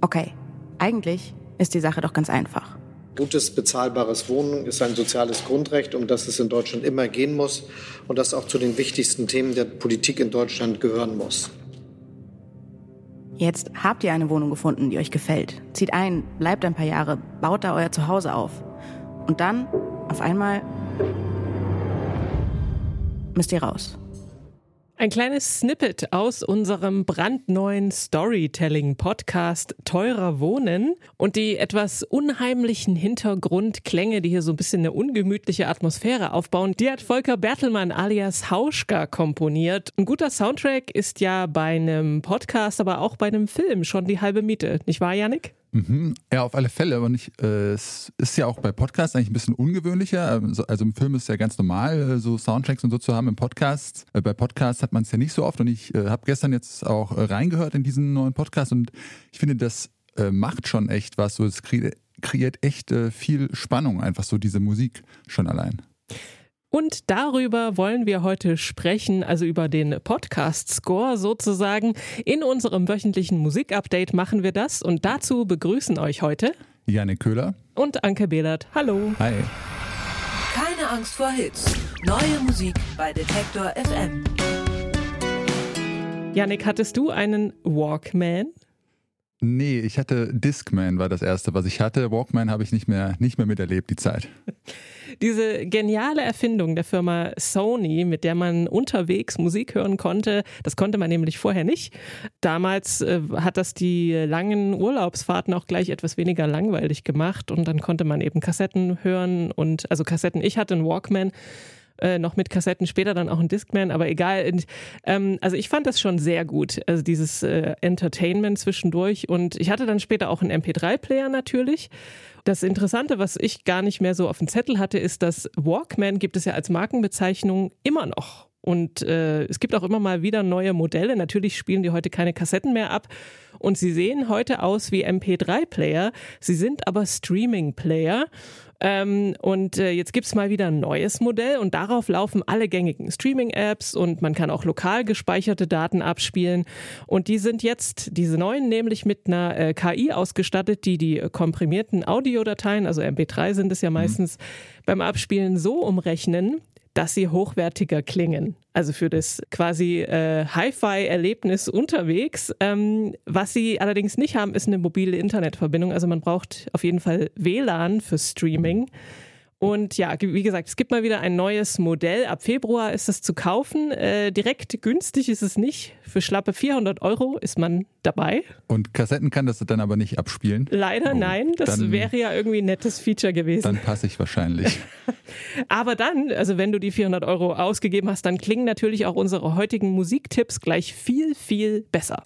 Okay, eigentlich ist die Sache doch ganz einfach. Gutes, bezahlbares Wohnen ist ein soziales Grundrecht, um das es in Deutschland immer gehen muss und das auch zu den wichtigsten Themen der Politik in Deutschland gehören muss. Jetzt habt ihr eine Wohnung gefunden, die euch gefällt. Zieht ein, bleibt ein paar Jahre, baut da euer Zuhause auf. Und dann, auf einmal, müsst ihr raus. Ein kleines Snippet aus unserem brandneuen Storytelling-Podcast Teurer Wohnen und die etwas unheimlichen Hintergrundklänge, die hier so ein bisschen eine ungemütliche Atmosphäre aufbauen, die hat Volker Bertelmann alias Hauschka komponiert. Ein guter Soundtrack ist ja bei einem Podcast, aber auch bei einem Film schon die halbe Miete, nicht wahr, Janik? Mhm. Ja, auf alle Fälle. Aber nicht, äh, es ist ja auch bei Podcasts eigentlich ein bisschen ungewöhnlicher. Also, also im Film ist ja ganz normal, äh, so Soundtracks und so zu haben. Im Podcast, äh, bei Podcasts hat man es ja nicht so oft. Und ich äh, habe gestern jetzt auch äh, reingehört in diesen neuen Podcast und ich finde, das äh, macht schon echt was. So, es kreiert, kreiert echt viel Spannung, einfach so diese Musik schon allein. Und darüber wollen wir heute sprechen, also über den Podcast-Score sozusagen. In unserem wöchentlichen Musikupdate machen wir das und dazu begrüßen euch heute Janik Köhler und Anke Behlert. Hallo. Hi. Keine Angst vor Hits. Neue Musik bei Detektor FM. Janik, hattest du einen Walkman? Nee, ich hatte Discman war das erste, was ich hatte. Walkman habe ich nicht mehr, nicht mehr miterlebt, die Zeit. Diese geniale Erfindung der Firma Sony, mit der man unterwegs Musik hören konnte, das konnte man nämlich vorher nicht. Damals äh, hat das die langen Urlaubsfahrten auch gleich etwas weniger langweilig gemacht und dann konnte man eben Kassetten hören und also Kassetten. Ich hatte einen Walkman äh, noch mit Kassetten, später dann auch ein Discman, aber egal. Und, ähm, also ich fand das schon sehr gut, also dieses äh, Entertainment zwischendurch. Und ich hatte dann später auch einen MP3-Player natürlich. Das Interessante, was ich gar nicht mehr so auf dem Zettel hatte, ist, dass Walkman gibt es ja als Markenbezeichnung immer noch. Und äh, es gibt auch immer mal wieder neue Modelle. Natürlich spielen die heute keine Kassetten mehr ab. Und sie sehen heute aus wie MP3-Player. Sie sind aber Streaming-Player. Ähm, und äh, jetzt gibt's mal wieder ein neues Modell und darauf laufen alle gängigen Streaming-Apps und man kann auch lokal gespeicherte Daten abspielen. Und die sind jetzt, diese neuen, nämlich mit einer äh, KI ausgestattet, die die komprimierten Audiodateien, also MP3 sind es ja mhm. meistens, mhm. beim Abspielen so umrechnen, dass sie hochwertiger klingen. Also für das quasi äh, Hi-Fi-Erlebnis unterwegs. Ähm, was sie allerdings nicht haben, ist eine mobile Internetverbindung. Also man braucht auf jeden Fall WLAN für Streaming. Und ja, wie gesagt, es gibt mal wieder ein neues Modell. Ab Februar ist es zu kaufen. Äh, direkt günstig ist es nicht. Für schlappe 400 Euro ist man dabei. Und Kassetten kann das dann aber nicht abspielen? Leider oh, nein. Das wäre ja irgendwie ein nettes Feature gewesen. Dann passe ich wahrscheinlich. aber dann, also wenn du die 400 Euro ausgegeben hast, dann klingen natürlich auch unsere heutigen Musiktipps gleich viel, viel besser.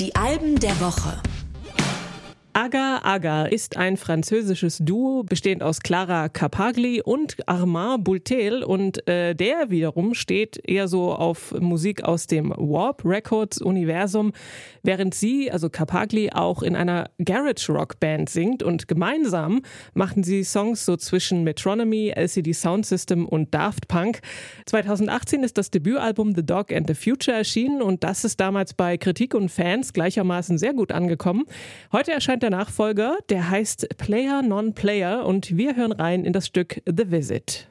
Die Alben der Woche. Aga Aga ist ein französisches Duo, bestehend aus Clara Capagli und Armand Bultel. Und äh, der wiederum steht eher so auf Musik aus dem Warp Records Universum, während sie, also Capagli, auch in einer Garage Rock Band singt. Und gemeinsam machen sie Songs so zwischen Metronomy, LCD Sound System und Daft Punk. 2018 ist das Debütalbum The Dog and the Future erschienen und das ist damals bei Kritik und Fans gleichermaßen sehr gut angekommen. Heute erscheint erscheint der Nachfolger, der heißt Player Non-Player und wir hören rein in das Stück The Visit.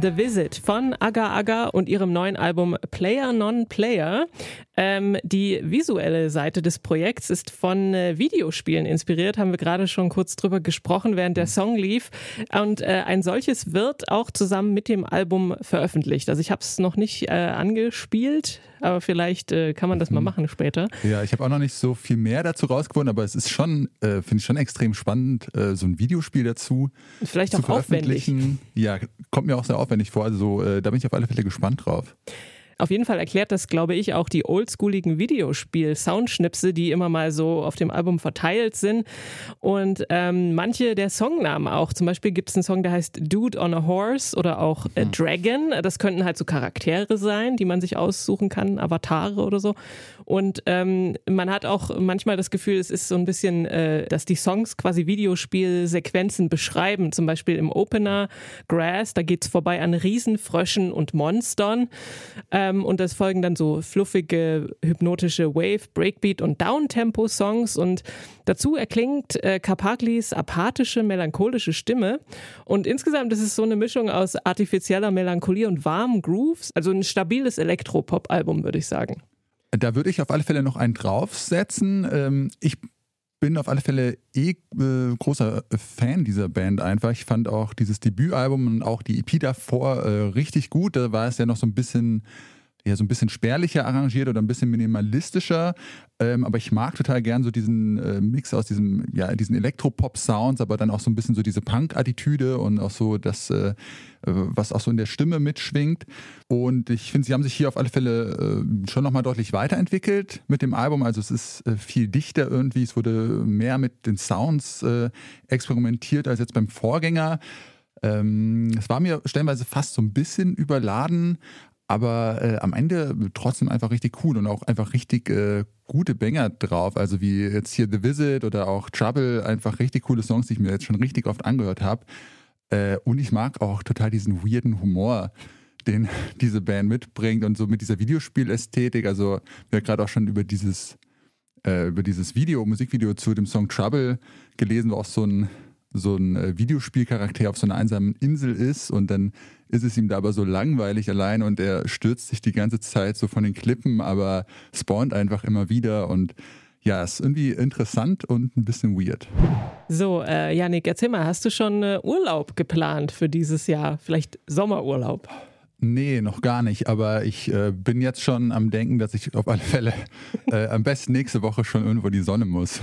The Visit von Aga Aga und ihrem neuen Album Player Non Player. Ähm, die visuelle Seite des Projekts ist von äh, Videospielen inspiriert, haben wir gerade schon kurz drüber gesprochen, während der Song lief. Und äh, ein solches wird auch zusammen mit dem Album veröffentlicht. Also ich habe es noch nicht äh, angespielt, aber vielleicht äh, kann man das mal mhm. machen später. Ja, ich habe auch noch nicht so viel mehr dazu rausgefunden, aber es ist schon, äh, finde ich schon extrem spannend, äh, so ein Videospiel dazu vielleicht zu auch veröffentlichen. Aufwendig. Ja, kommt mir auch sehr aufwendig vor. Also da bin ich auf alle Fälle gespannt drauf. Auf jeden Fall erklärt das, glaube ich, auch die oldschooligen Videospiel-Soundschnipse, die immer mal so auf dem Album verteilt sind. Und ähm, manche der Songnamen auch. Zum Beispiel gibt es einen Song, der heißt Dude on a Horse oder auch äh, hm. Dragon. Das könnten halt so Charaktere sein, die man sich aussuchen kann, Avatare oder so. Und ähm, man hat auch manchmal das Gefühl, es ist so ein bisschen, äh, dass die Songs quasi Videospielsequenzen beschreiben. Zum Beispiel im Opener Grass, da geht es vorbei an Riesenfröschen und Monstern. Ähm, und das folgen dann so fluffige, hypnotische Wave, Breakbeat und Downtempo-Songs. Und dazu erklingt äh, Kapaklis apathische, melancholische Stimme. Und insgesamt ist es so eine Mischung aus artifizieller Melancholie und warmen Grooves. Also ein stabiles Elektropop-Album, würde ich sagen. Da würde ich auf alle Fälle noch einen draufsetzen. Ähm, ich bin auf alle Fälle eh äh, großer Fan dieser Band einfach. Ich fand auch dieses Debütalbum und auch die EP davor äh, richtig gut. Da war es ja noch so ein bisschen ja so ein bisschen spärlicher arrangiert oder ein bisschen minimalistischer. Ähm, aber ich mag total gern so diesen äh, Mix aus diesem, ja, diesen Elektropop-Sounds, aber dann auch so ein bisschen so diese Punk-Attitüde und auch so das, äh, was auch so in der Stimme mitschwingt. Und ich finde, sie haben sich hier auf alle Fälle äh, schon nochmal deutlich weiterentwickelt mit dem Album. Also es ist äh, viel dichter irgendwie, es wurde mehr mit den Sounds äh, experimentiert als jetzt beim Vorgänger. Ähm, es war mir stellenweise fast so ein bisschen überladen, aber äh, am Ende trotzdem einfach richtig cool und auch einfach richtig äh, gute Banger drauf. Also wie jetzt hier The Visit oder auch Trouble, einfach richtig coole Songs, die ich mir jetzt schon richtig oft angehört habe. Äh, und ich mag auch total diesen weirden Humor, den diese Band mitbringt und so mit dieser Videospielästhetik. Also wir haben gerade auch schon über dieses äh, über dieses Video, Musikvideo zu dem Song Trouble gelesen, wo auch so ein so ein äh, Videospielcharakter auf so einer einsamen Insel ist und dann ist es ihm da aber so langweilig allein und er stürzt sich die ganze Zeit so von den Klippen, aber spawnt einfach immer wieder und ja, ist irgendwie interessant und ein bisschen weird. So, äh, Janik, erzähl mal, hast du schon äh, Urlaub geplant für dieses Jahr? Vielleicht Sommerurlaub? Nee, noch gar nicht. Aber ich äh, bin jetzt schon am Denken, dass ich auf alle Fälle äh, am besten nächste Woche schon irgendwo die Sonne muss.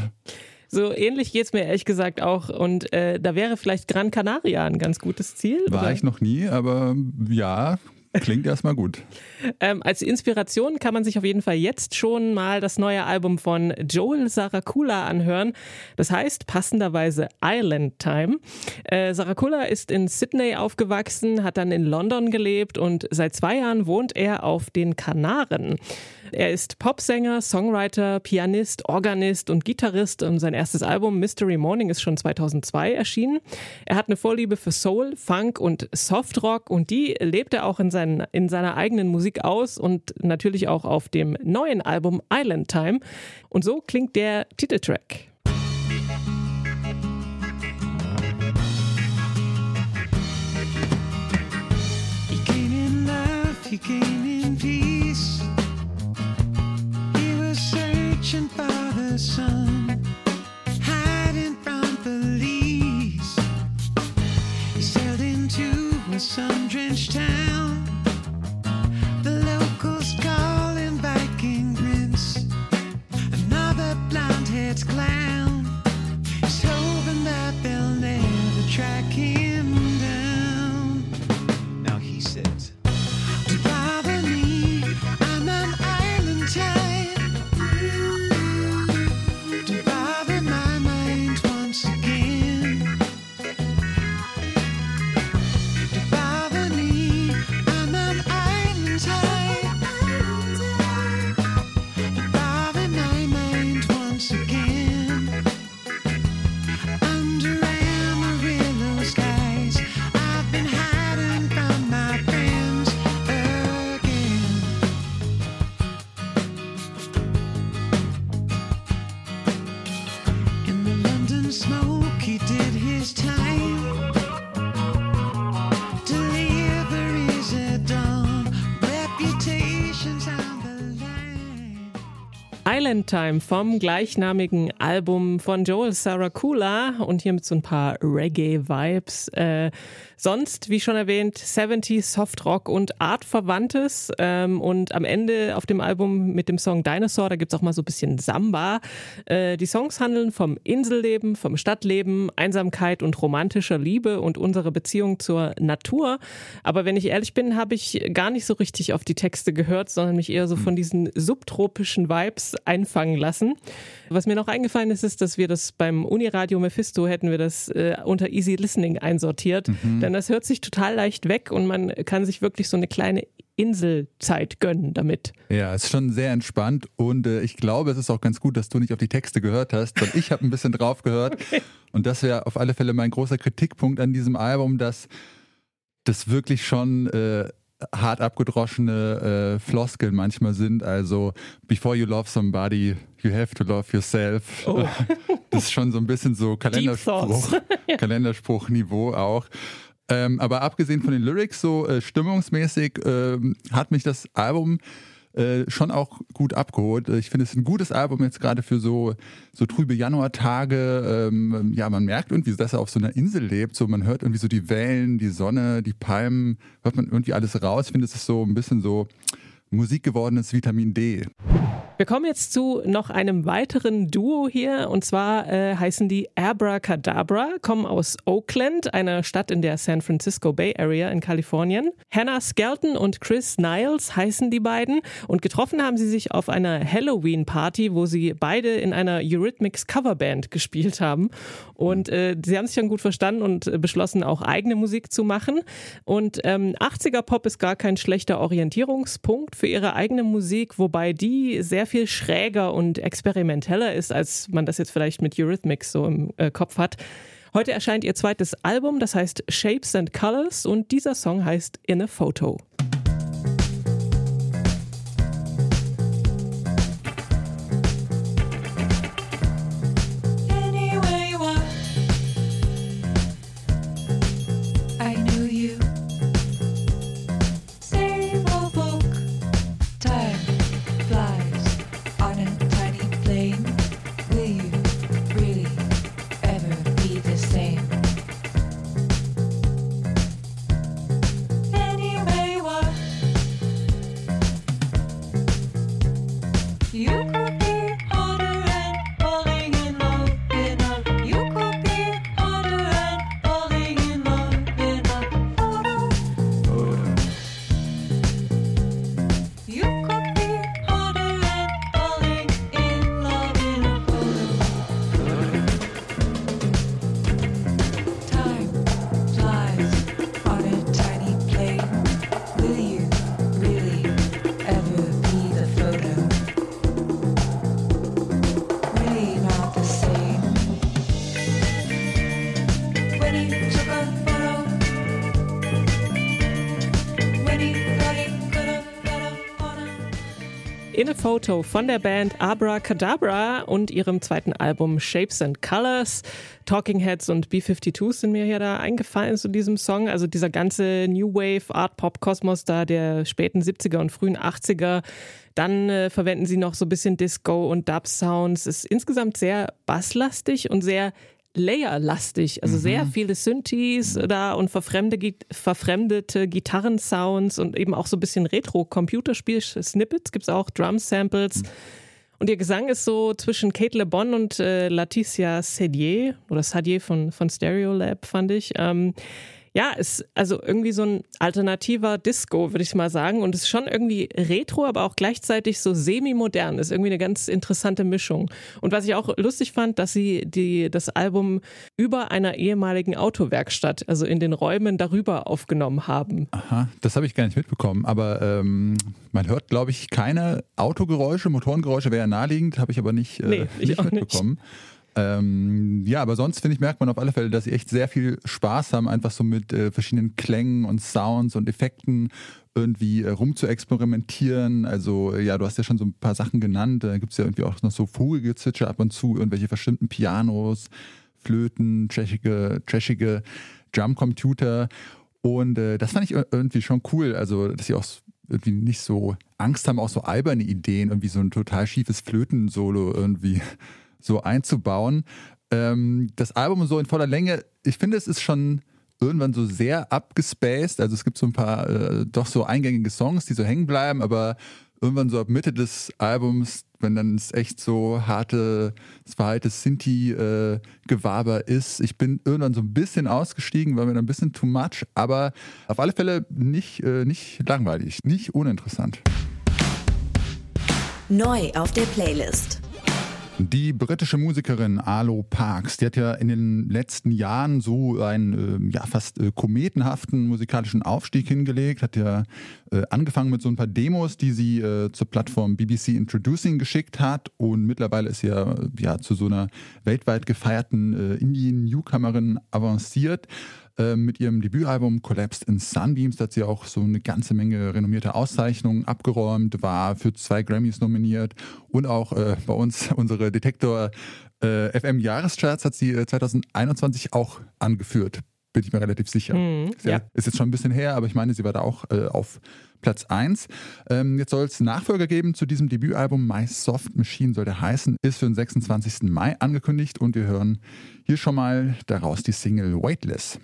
So ähnlich geht es mir ehrlich gesagt auch. Und äh, da wäre vielleicht Gran Canaria ein ganz gutes Ziel. War oder? ich noch nie, aber ja, Klingt erstmal gut. ähm, als Inspiration kann man sich auf jeden Fall jetzt schon mal das neue Album von Joel Saracula anhören. Das heißt passenderweise Island Time. Äh, Saracula ist in Sydney aufgewachsen, hat dann in London gelebt und seit zwei Jahren wohnt er auf den Kanaren. Er ist Popsänger, Songwriter, Pianist, Organist und Gitarrist und sein erstes Album Mystery Morning ist schon 2002 erschienen. Er hat eine Vorliebe für Soul, Funk und Softrock und die lebt er auch in, seinen, in seiner eigenen Musik aus und natürlich auch auf dem neuen Album Island Time. Und so klingt der Titeltrack. He came Island Time vom gleichnamigen Album von Joel Saracula und hier mit so ein paar Reggae-Vibes. Äh, sonst, wie schon erwähnt, 70s Softrock und Artverwandtes ähm, und am Ende auf dem Album mit dem Song Dinosaur, da gibt's auch mal so ein bisschen Samba. Äh, die Songs handeln vom Inselleben, vom Stadtleben, Einsamkeit und romantischer Liebe und unsere Beziehung zur Natur. Aber wenn ich ehrlich bin, habe ich gar nicht so richtig auf die Texte gehört, sondern mich eher so von diesen subtropischen Vibes einfangen lassen. Was mir noch eingefallen ist, ist, dass wir das beim Uniradio Mephisto hätten wir das äh, unter Easy Listening einsortiert. Mhm. Denn das hört sich total leicht weg und man kann sich wirklich so eine kleine Inselzeit gönnen damit. Ja, es ist schon sehr entspannt und äh, ich glaube, es ist auch ganz gut, dass du nicht auf die Texte gehört hast, weil ich habe ein bisschen drauf gehört okay. und das wäre auf alle Fälle mein großer Kritikpunkt an diesem Album, dass das wirklich schon äh, hart abgedroschene äh, Floskeln manchmal sind. Also, before you love somebody, you have to love yourself. Oh. Das ist schon so ein bisschen so Kalenderspruch, ja. Kalenderspruchniveau auch. Ähm, aber abgesehen von den Lyrics, so äh, stimmungsmäßig, äh, hat mich das Album äh, schon auch gut abgeholt. Äh, ich finde es ein gutes Album jetzt gerade für so, so trübe Januartage. Ähm, ja, man merkt irgendwie, dass er auf so einer Insel lebt. So, man hört irgendwie so die Wellen, die Sonne, die Palmen, hört man irgendwie alles raus. Ich finde, es ist so ein bisschen so Musik gewordenes Vitamin D. Wir kommen jetzt zu noch einem weiteren Duo hier und zwar äh, heißen die Abracadabra, kommen aus Oakland, einer Stadt in der San Francisco Bay Area in Kalifornien. Hannah Skelton und Chris Niles heißen die beiden und getroffen haben sie sich auf einer Halloween Party, wo sie beide in einer Eurythmics Coverband gespielt haben und äh, sie haben sich dann gut verstanden und beschlossen auch eigene Musik zu machen und ähm, 80er Pop ist gar kein schlechter Orientierungspunkt für ihre eigene Musik, wobei die sehr viel schräger und experimenteller ist, als man das jetzt vielleicht mit Eurythmics so im äh, Kopf hat. Heute erscheint ihr zweites Album, das heißt Shapes and Colors und dieser Song heißt In a Photo. In Photo von der Band Abracadabra und ihrem zweiten Album Shapes and Colors. Talking Heads und B-52s sind mir ja da eingefallen zu diesem Song. Also dieser ganze New Wave Art Pop Kosmos da der späten 70er und frühen 80er. Dann äh, verwenden sie noch so ein bisschen Disco und Dub Sounds. Ist insgesamt sehr basslastig und sehr layerlastig, also mhm. sehr viele Synthes da und verfremdete Gitarrensounds und eben auch so ein bisschen Retro-Computerspiel-Snippets, gibt es auch Drum-Samples. Mhm. Und ihr Gesang ist so zwischen Kate Le Bon und äh, Leticia Sedier oder Sadier von, von Stereolab, fand ich. Ähm, ja, ist also irgendwie so ein alternativer Disco, würde ich mal sagen. Und es ist schon irgendwie retro, aber auch gleichzeitig so semi-modern. Ist irgendwie eine ganz interessante Mischung. Und was ich auch lustig fand, dass sie die, das Album über einer ehemaligen Autowerkstatt, also in den Räumen darüber aufgenommen haben. Aha, das habe ich gar nicht mitbekommen. Aber ähm, man hört, glaube ich, keine Autogeräusche, Motorengeräusche wäre ja naheliegend, habe ich aber nicht, äh, nee, nicht mitbekommen. Nicht. Ähm, ja, aber sonst finde ich, merkt man auf alle Fälle, dass sie echt sehr viel Spaß haben, einfach so mit äh, verschiedenen Klängen und Sounds und Effekten irgendwie äh, rumzuexperimentieren. Also, äh, ja, du hast ja schon so ein paar Sachen genannt. Da gibt es ja irgendwie auch noch so Vogelgezwitscher ab und zu, irgendwelche bestimmten Pianos, Flöten, trashige, trashige Drumcomputer. Und äh, das fand ich irgendwie schon cool. Also, dass sie auch irgendwie nicht so Angst haben, auch so alberne Ideen, irgendwie so ein total schiefes Flötensolo irgendwie so einzubauen. Ähm, das Album so in voller Länge, ich finde, es ist schon irgendwann so sehr abgespaced. Also es gibt so ein paar äh, doch so eingängige Songs, die so hängen bleiben, aber irgendwann so ab Mitte des Albums, wenn dann es echt so harte, zweites Sinti-Gewaber äh, ist. Ich bin irgendwann so ein bisschen ausgestiegen, war mir dann ein bisschen too much, aber auf alle Fälle nicht, äh, nicht langweilig, nicht uninteressant. Neu auf der Playlist. Die britische Musikerin Arlo Parks, die hat ja in den letzten Jahren so einen äh, ja, fast äh, kometenhaften musikalischen Aufstieg hingelegt, hat ja äh, angefangen mit so ein paar Demos, die sie äh, zur Plattform BBC Introducing geschickt hat und mittlerweile ist sie ja, ja zu so einer weltweit gefeierten äh, Indie-Newcomerin avanciert. Ähm, mit ihrem Debütalbum Collapsed in Sunbeams hat sie auch so eine ganze Menge renommierte Auszeichnungen abgeräumt, war für zwei Grammys nominiert und auch äh, bei uns unsere Detektor äh, FM Jahrescharts hat sie äh, 2021 auch angeführt. Bin ich mir relativ sicher. Mhm, ja. ist jetzt schon ein bisschen her, aber ich meine, sie war da auch äh, auf Platz 1. Ähm, jetzt soll es Nachfolger geben zu diesem Debütalbum. My Soft Machine soll der heißen, ist für den 26. Mai angekündigt und wir hören hier schon mal daraus die Single Weightless.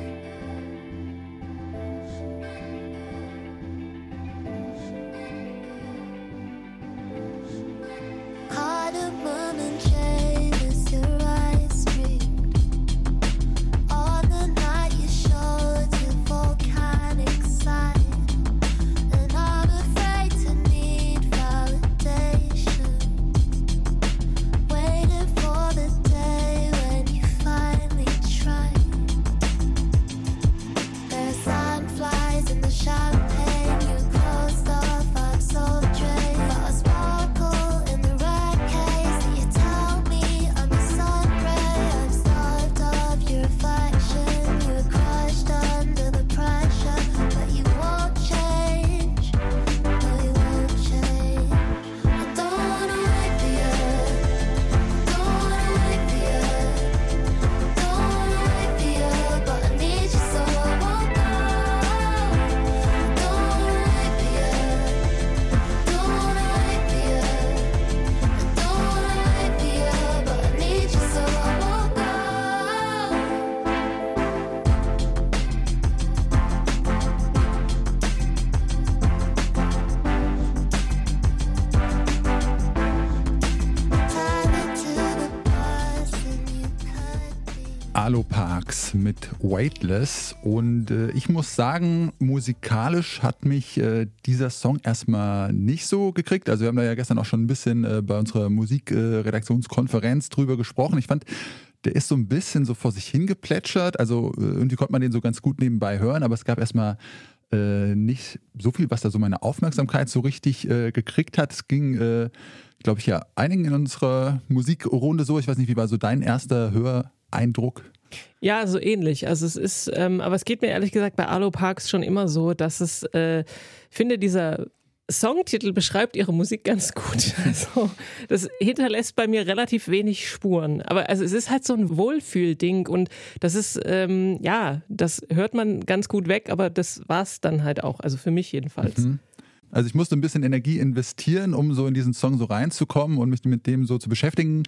Alo Parks mit Weightless und äh, ich muss sagen, musikalisch hat mich äh, dieser Song erstmal nicht so gekriegt. Also wir haben da ja gestern auch schon ein bisschen äh, bei unserer Musikredaktionskonferenz drüber gesprochen. Ich fand, der ist so ein bisschen so vor sich hingeplätschert. Also äh, irgendwie konnte man den so ganz gut nebenbei hören, aber es gab erstmal äh, nicht so viel, was da so meine Aufmerksamkeit so richtig äh, gekriegt hat. Es ging, äh, glaube ich, ja einigen in unserer Musikrunde so. Ich weiß nicht, wie war so dein erster Höreindruck? Ja, so ähnlich. Also es ist, ähm, aber es geht mir ehrlich gesagt bei Alo Parks schon immer so, dass es, äh, finde dieser Songtitel beschreibt ihre Musik ganz gut. Also das hinterlässt bei mir relativ wenig Spuren. Aber also es ist halt so ein Wohlfühlding und das ist ähm, ja, das hört man ganz gut weg, aber das war's dann halt auch. Also für mich jedenfalls. Also ich musste ein bisschen Energie investieren, um so in diesen Song so reinzukommen und mich mit dem so zu beschäftigen.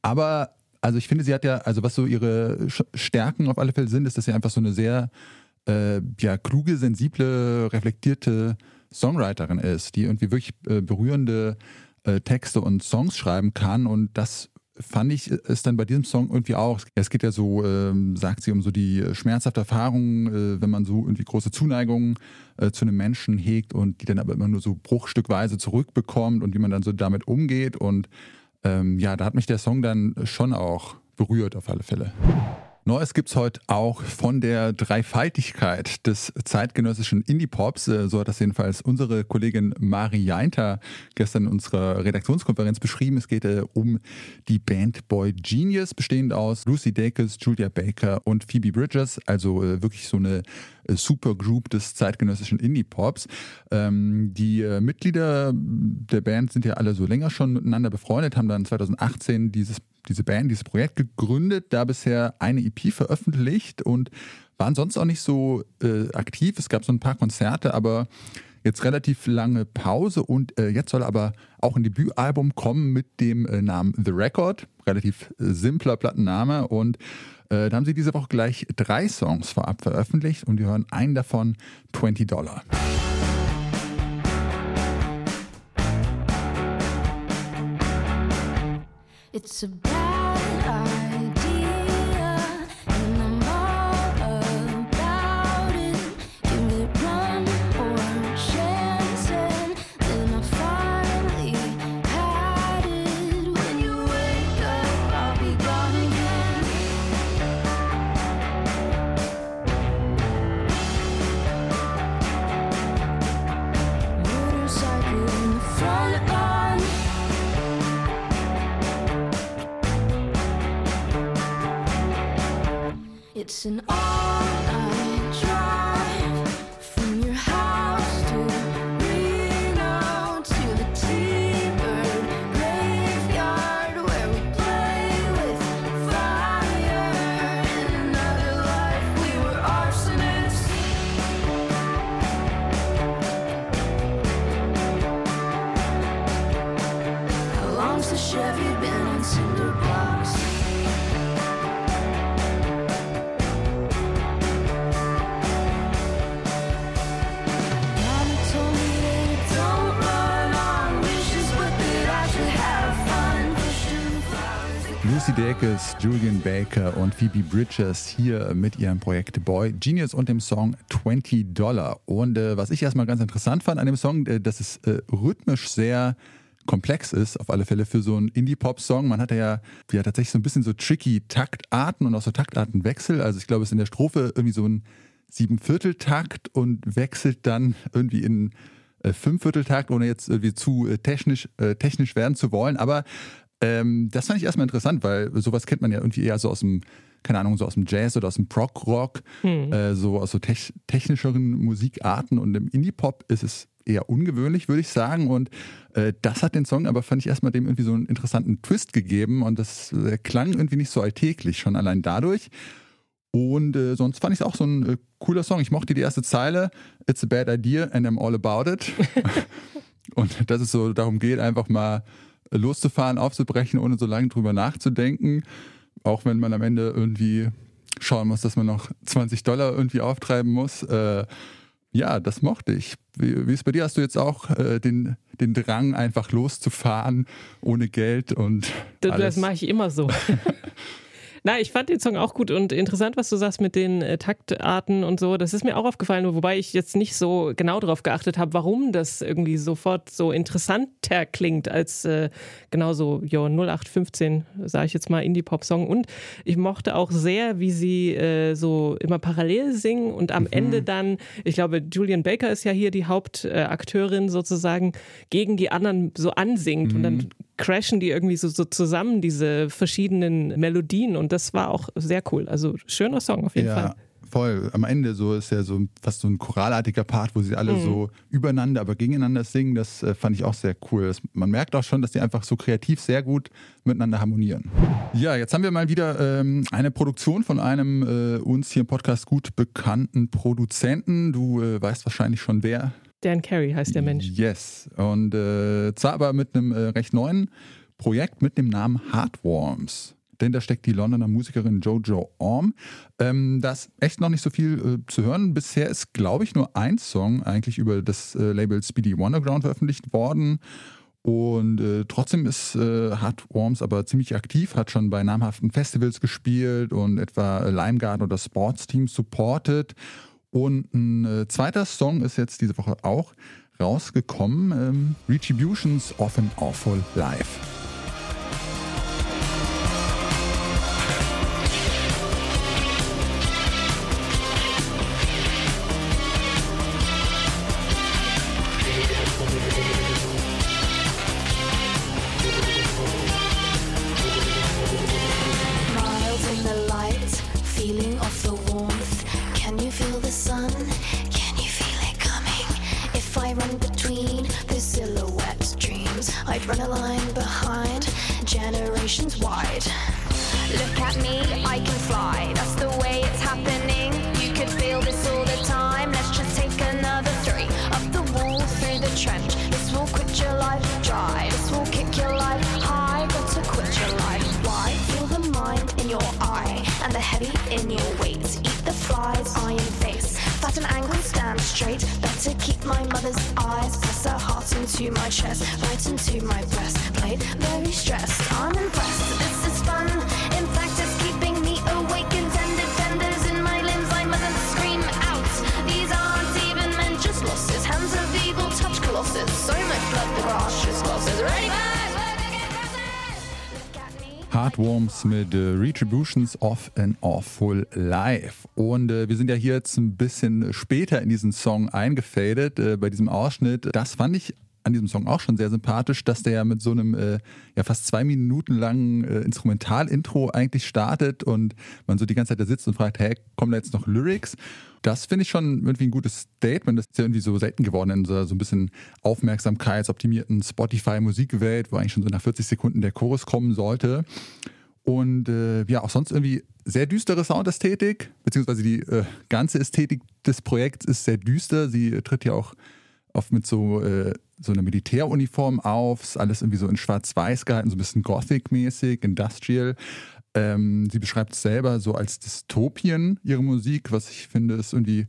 Aber also ich finde, sie hat ja, also was so ihre Stärken auf alle Fälle sind, ist, dass sie einfach so eine sehr äh, ja, kluge, sensible, reflektierte Songwriterin ist, die irgendwie wirklich äh, berührende äh, Texte und Songs schreiben kann. Und das fand ich ist dann bei diesem Song irgendwie auch. Es geht ja so, ähm, sagt sie, um so die schmerzhafte Erfahrung, äh, wenn man so irgendwie große Zuneigung äh, zu einem Menschen hegt und die dann aber immer nur so bruchstückweise zurückbekommt und wie man dann so damit umgeht. Und ähm, ja, da hat mich der Song dann schon auch berührt auf alle Fälle. Neues gibt's heute auch von der Dreifaltigkeit des zeitgenössischen Indie-Pops. Äh, So hat das jedenfalls unsere Kollegin Mari Jainter gestern in unserer Redaktionskonferenz beschrieben. Es geht äh, um die Band Boy Genius, bestehend aus Lucy Dacus, Julia Baker und Phoebe Bridges. Also äh, wirklich so eine Supergroup des zeitgenössischen Indie-Pops. Ähm, die Mitglieder der Band sind ja alle so länger schon miteinander befreundet, haben dann 2018 dieses diese Band, dieses Projekt gegründet, da bisher eine EP veröffentlicht und waren sonst auch nicht so äh, aktiv. Es gab so ein paar Konzerte, aber Jetzt relativ lange Pause und äh, jetzt soll aber auch ein Debütalbum kommen mit dem äh, Namen The Record. Relativ äh, simpler Plattenname und äh, da haben sie diese Woche gleich drei Songs vorab veröffentlicht und wir hören einen davon 20 Dollar. It's a bad It's an all-night Dacus, Julian Baker und Phoebe Bridgers hier mit ihrem Projekt Boy Genius und dem Song 20 Dollar. Und äh, was ich erstmal ganz interessant fand an dem Song, äh, dass es äh, rhythmisch sehr komplex ist, auf alle Fälle für so einen Indie-Pop-Song. Man hatte ja, ja tatsächlich so ein bisschen so tricky Taktarten und auch so Taktartenwechsel. Also ich glaube, es ist in der Strophe irgendwie so ein Siebenvierteltakt und wechselt dann irgendwie in äh, Fünfvierteltakt, ohne jetzt irgendwie zu äh, technisch, äh, technisch werden zu wollen. Aber ähm, das fand ich erstmal interessant, weil sowas kennt man ja irgendwie eher so aus dem, keine Ahnung, so aus dem Jazz oder aus dem Prog-Rock, äh, so aus so tech technischeren Musikarten und im Indie-Pop ist es eher ungewöhnlich, würde ich sagen. Und äh, das hat den Song aber, fand ich erstmal dem irgendwie so einen interessanten Twist gegeben und das äh, klang irgendwie nicht so alltäglich, schon allein dadurch. Und äh, sonst fand ich es auch so ein äh, cooler Song. Ich mochte die erste Zeile, It's a bad idea and I'm all about it. und dass es so darum geht, einfach mal loszufahren, aufzubrechen, ohne so lange drüber nachzudenken. Auch wenn man am Ende irgendwie schauen muss, dass man noch 20 Dollar irgendwie auftreiben muss. Äh, ja, das mochte ich. Wie, wie ist bei dir? Hast du jetzt auch äh, den, den Drang, einfach loszufahren ohne Geld und Das, alles? das mache ich immer so. Na, ich fand den Song auch gut und interessant, was du sagst mit den äh, Taktarten und so. Das ist mir auch aufgefallen, wobei ich jetzt nicht so genau darauf geachtet habe, warum das irgendwie sofort so interessanter klingt als äh, genauso, jo, 0815, sage ich jetzt mal, Indie-Pop-Song. Und ich mochte auch sehr, wie sie äh, so immer parallel singen und am Ende dann, ich glaube, Julian Baker ist ja hier die Hauptakteurin sozusagen, gegen die anderen so ansingt und dann crashen die irgendwie so, so zusammen, diese verschiedenen Melodien und das war auch sehr cool. Also schöner Song auf jeden ja, Fall. voll. Am Ende so ist ja so fast so ein choralartiger Part, wo sie alle so übereinander, aber gegeneinander singen. Das äh, fand ich auch sehr cool. Das, man merkt auch schon, dass die einfach so kreativ sehr gut miteinander harmonieren. Ja, jetzt haben wir mal wieder ähm, eine Produktion von einem äh, uns hier im Podcast gut bekannten Produzenten. Du äh, weißt wahrscheinlich schon wer. Dan Carey heißt der Mensch. Yes. Und äh, zwar aber mit einem äh, recht neuen Projekt mit dem Namen Heartworms. Denn da steckt die Londoner Musikerin Jojo Orm. Ähm, da ist echt noch nicht so viel äh, zu hören. Bisher ist, glaube ich, nur ein Song eigentlich über das äh, Label Speedy Wonderground veröffentlicht worden. Und äh, trotzdem ist äh, Heartworms aber ziemlich aktiv, hat schon bei namhaften Festivals gespielt und etwa Limegarden oder Sportsteam supported. Und ein äh, zweiter Song ist jetzt diese Woche auch rausgekommen: ähm, Retributions of an Awful Life. My mother's eyes. Press her heart into my chest, Heartworms mit äh, Retributions of an Awful Life. Und äh, wir sind ja hier jetzt ein bisschen später in diesen Song eingefadet, äh, bei diesem Ausschnitt. Das fand ich an diesem Song auch schon sehr sympathisch, dass der ja mit so einem äh, ja fast zwei Minuten langen äh, Instrumentalintro eigentlich startet und man so die ganze Zeit da sitzt und fragt, hey, kommen da jetzt noch Lyrics? Das finde ich schon irgendwie ein gutes Statement. Das ist ja irgendwie so selten geworden in so, so ein bisschen aufmerksamkeitsoptimierten Spotify-Musikwelt, wo eigentlich schon so nach 40 Sekunden der Chorus kommen sollte. Und äh, ja, auch sonst irgendwie sehr düstere Soundästhetik, beziehungsweise die äh, ganze Ästhetik des Projekts ist sehr düster. Sie äh, tritt ja auch oft mit so, äh, so einer Militäruniform auf, ist alles irgendwie so in schwarz-weiß gehalten, so ein bisschen Gothic-mäßig, Industrial. Ähm, sie beschreibt es selber so als Dystopien, ihre Musik, was ich finde, ist irgendwie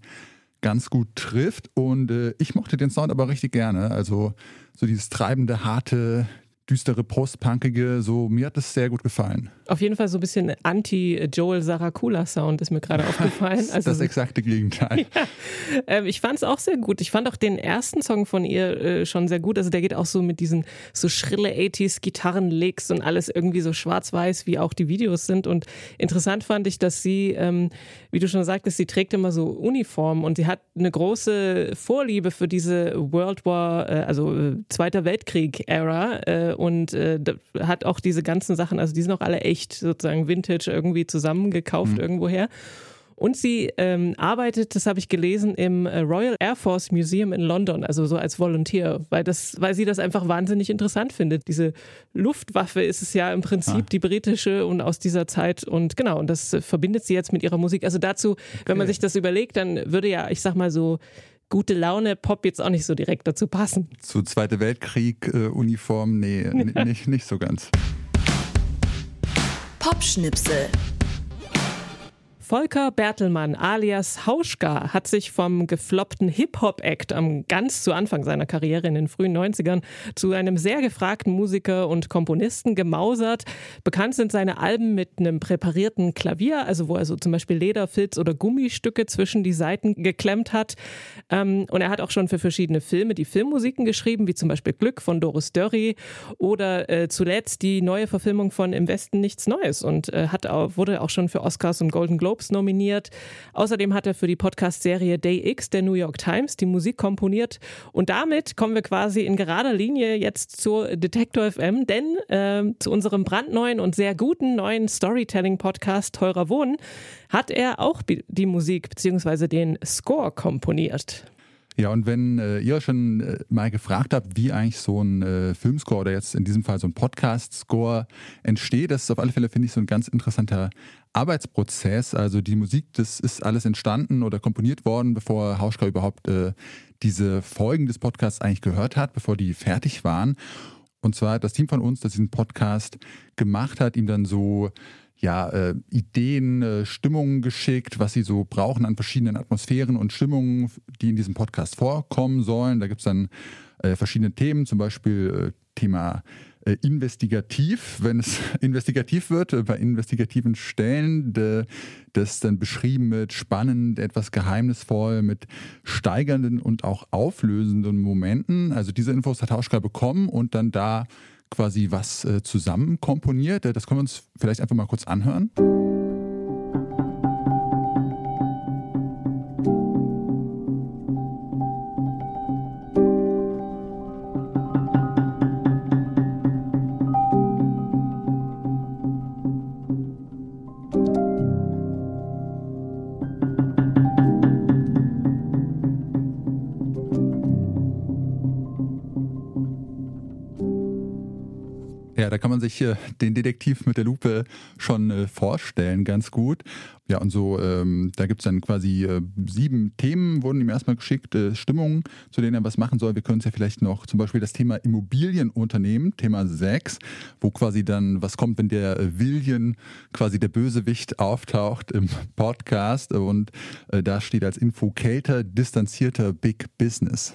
ganz gut trifft. Und äh, ich mochte den Sound aber richtig gerne. Also so dieses treibende, harte, düstere, postpunkige, so mir hat das sehr gut gefallen. Auf jeden Fall so ein bisschen Anti-Joel Saracula-Sound ist mir gerade aufgefallen. Also das exakte Gegenteil. Ähm, ich fand es auch sehr gut. Ich fand auch den ersten Song von ihr äh, schon sehr gut. Also der geht auch so mit diesen so schrille 80s Gitarrenlicks und alles irgendwie so schwarz-weiß, wie auch die Videos sind. Und interessant fand ich, dass sie, ähm, wie du schon sagtest, sie trägt immer so Uniformen und sie hat eine große Vorliebe für diese World War, äh, also äh, Zweiter Weltkrieg-Ära äh, und äh, hat auch diese ganzen Sachen, also die sind auch alle echt sozusagen Vintage irgendwie zusammengekauft irgendwoher. Und sie ähm, arbeitet, das habe ich gelesen, im äh, Royal Air Force Museum in London, also so als Volunteer, weil, das, weil sie das einfach wahnsinnig interessant findet. Diese Luftwaffe ist es ja im Prinzip die britische und aus dieser Zeit und genau, und das verbindet sie jetzt mit ihrer Musik. Also dazu, wenn man sich das überlegt, dann würde ja, ich sag mal so, gute Laune Pop jetzt auch nicht so direkt dazu passen. Zu Zweite Weltkrieg-Uniform, nee, n- nicht, nicht so ganz. Popschnipsel. Volker Bertelmann alias Hauschka hat sich vom gefloppten Hip-Hop-Act am ganz zu Anfang seiner Karriere in den frühen 90ern zu einem sehr gefragten Musiker und Komponisten gemausert. Bekannt sind seine Alben mit einem präparierten Klavier, also wo er so zum Beispiel Leder, Filz oder Gummistücke zwischen die Saiten geklemmt hat. Ähm, und er hat auch schon für verschiedene Filme die Filmmusiken geschrieben, wie zum Beispiel Glück von Doris Dörry oder äh, zuletzt die neue Verfilmung von Im Westen nichts Neues und äh, hat wurde auch schon für Oscars und Golden Globes nominiert. Außerdem hat er für die Podcast-Serie Day X der New York Times die Musik komponiert. Und damit kommen wir quasi in gerader Linie jetzt zur Detektor FM, denn äh, zu unserem brandneuen und sehr guten neuen Storytelling-Podcast Teurer Wohnen hat er auch die Musik bzw. den Score komponiert. Ja, und wenn äh, ihr schon äh, mal gefragt habt, wie eigentlich so ein äh, Filmscore oder jetzt in diesem Fall so ein Podcast-Score entsteht, das ist auf alle Fälle, finde ich, so ein ganz interessanter Arbeitsprozess. Also die Musik, das ist alles entstanden oder komponiert worden, bevor Hauschka überhaupt äh, diese Folgen des Podcasts eigentlich gehört hat, bevor die fertig waren. Und zwar hat das Team von uns, das diesen Podcast gemacht hat, ihm dann so ja, äh, Ideen, äh, Stimmungen geschickt, was sie so brauchen an verschiedenen Atmosphären und Stimmungen, die in diesem Podcast vorkommen sollen. Da gibt es dann äh, verschiedene Themen, zum Beispiel äh, Thema äh, investigativ, wenn es investigativ wird, äh, bei investigativen Stellen, das dann beschrieben mit spannend, etwas geheimnisvoll, mit steigernden und auch auflösenden Momenten. Also diese Infos hat Hauschka bekommen und dann da quasi was äh, zusammen komponiert. Äh, Das können wir uns vielleicht einfach mal kurz anhören. Sich äh, den Detektiv mit der Lupe schon äh, vorstellen, ganz gut. Ja, und so, ähm, da gibt's dann quasi äh, sieben Themen, wurden ihm erstmal geschickt, äh, Stimmungen, zu denen er was machen soll. Wir können es ja vielleicht noch zum Beispiel das Thema Immobilienunternehmen, Thema 6, wo quasi dann was kommt, wenn der äh, William, quasi der Bösewicht, auftaucht im Podcast. Und äh, da steht als Info kälter, distanzierter Big Business.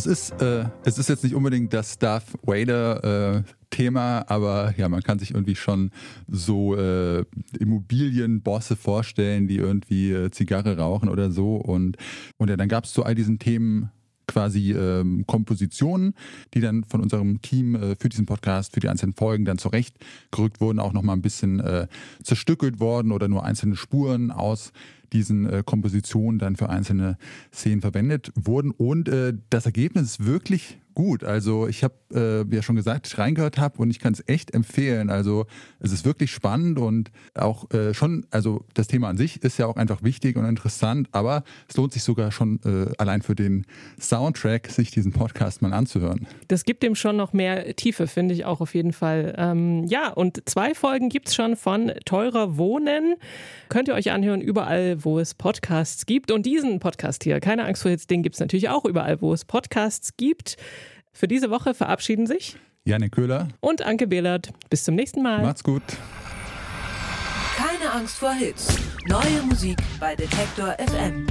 Es ist, äh, es ist jetzt nicht unbedingt das Darth Vader äh, Thema, aber ja, man kann sich irgendwie schon so äh, Immobilienbosse vorstellen, die irgendwie äh, Zigarre rauchen oder so. Und, und ja, dann gab es zu all diesen Themen quasi ähm, Kompositionen, die dann von unserem Team äh, für diesen Podcast, für die einzelnen Folgen dann zurechtgerückt wurden, auch nochmal ein bisschen äh, zerstückelt worden oder nur einzelne Spuren aus diesen äh, Kompositionen dann für einzelne Szenen verwendet wurden. Und äh, das Ergebnis ist wirklich gut. Also ich habe, äh, wie ja schon gesagt, ich reingehört habe und ich kann es echt empfehlen. Also es ist wirklich spannend und auch äh, schon, also das Thema an sich ist ja auch einfach wichtig und interessant, aber es lohnt sich sogar schon äh, allein für den Soundtrack, sich diesen Podcast mal anzuhören. Das gibt dem schon noch mehr Tiefe, finde ich auch auf jeden Fall. Ähm, ja, und zwei Folgen gibt's schon von Teurer Wohnen. Könnt ihr euch anhören, überall, wo es Podcasts gibt. Und diesen Podcast hier, keine Angst vor jetzt, den gibt's natürlich auch überall, wo es Podcasts gibt. Für diese Woche verabschieden sich Janik Köhler, und Anke Behlert. Bis zum nächsten Mal. macht's gut. Keine Angst vor Hits. Neue Musik bei Detektor FM.